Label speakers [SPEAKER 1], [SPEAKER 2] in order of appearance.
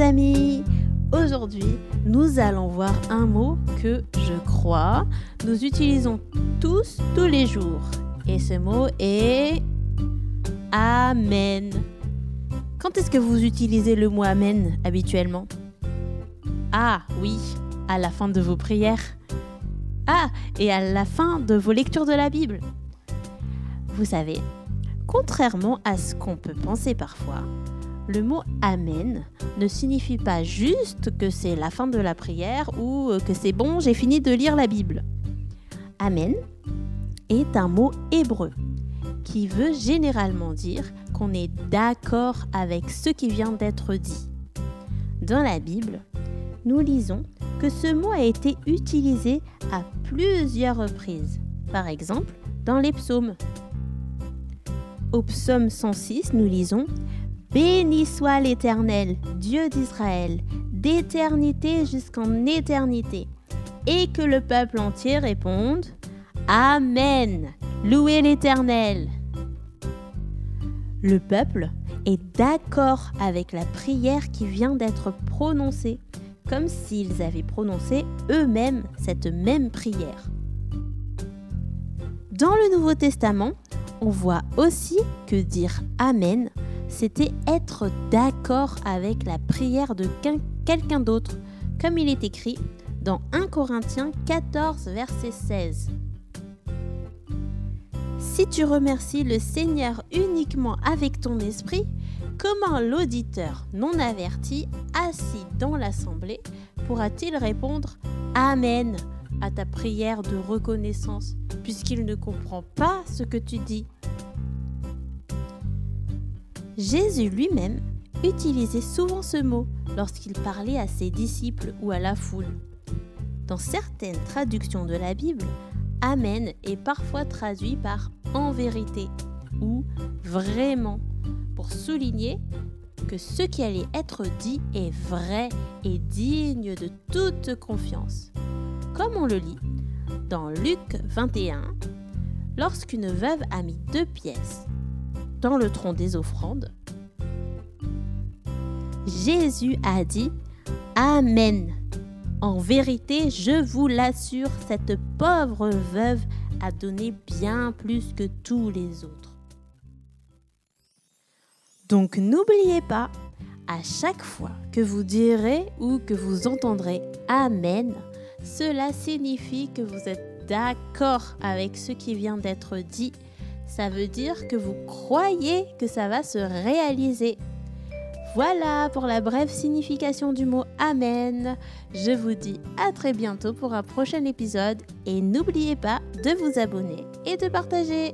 [SPEAKER 1] amis Aujourd'hui, nous allons voir un mot que je crois nous utilisons tous tous les jours. Et ce mot est Amen. Quand est-ce que vous utilisez le mot Amen habituellement? Ah oui, à la fin de vos prières. Ah, et à la fin de vos lectures de la Bible. Vous savez, contrairement à ce qu'on peut penser parfois, le mot Amen ne signifie pas juste que c'est la fin de la prière ou que c'est bon, j'ai fini de lire la Bible. Amen est un mot hébreu qui veut généralement dire qu'on est d'accord avec ce qui vient d'être dit. Dans la Bible, nous lisons que ce mot a été utilisé à plusieurs reprises. Par exemple, dans les psaumes. Au psaume 106, nous lisons Béni soit l'Éternel, Dieu d'Israël, d'éternité jusqu'en éternité. Et que le peuple entier réponde Amen. Louez l'Éternel. Le peuple est d'accord avec la prière qui vient d'être prononcée, comme s'ils avaient prononcé eux-mêmes cette même prière. Dans le Nouveau Testament, on voit aussi que dire Amen c'était être d'accord avec la prière de quelqu'un d'autre, comme il est écrit dans 1 Corinthiens 14, verset 16. Si tu remercies le Seigneur uniquement avec ton esprit, comment l'auditeur non averti, assis dans l'assemblée, pourra-t-il répondre Amen à ta prière de reconnaissance, puisqu'il ne comprend pas ce que tu dis Jésus lui-même utilisait souvent ce mot lorsqu'il parlait à ses disciples ou à la foule. Dans certaines traductions de la Bible, Amen est parfois traduit par en vérité ou vraiment pour souligner que ce qui allait être dit est vrai et digne de toute confiance. Comme on le lit dans Luc 21, lorsqu'une veuve a mis deux pièces dans le tronc des offrandes, Jésus a dit Amen. En vérité, je vous l'assure, cette pauvre veuve a donné bien plus que tous les autres. Donc n'oubliez pas, à chaque fois que vous direz ou que vous entendrez Amen, cela signifie que vous êtes d'accord avec ce qui vient d'être dit ça veut dire que vous croyez que ça va se réaliser. Voilà pour la brève signification du mot Amen. Je vous dis à très bientôt pour un prochain épisode et n'oubliez pas de vous abonner et de partager.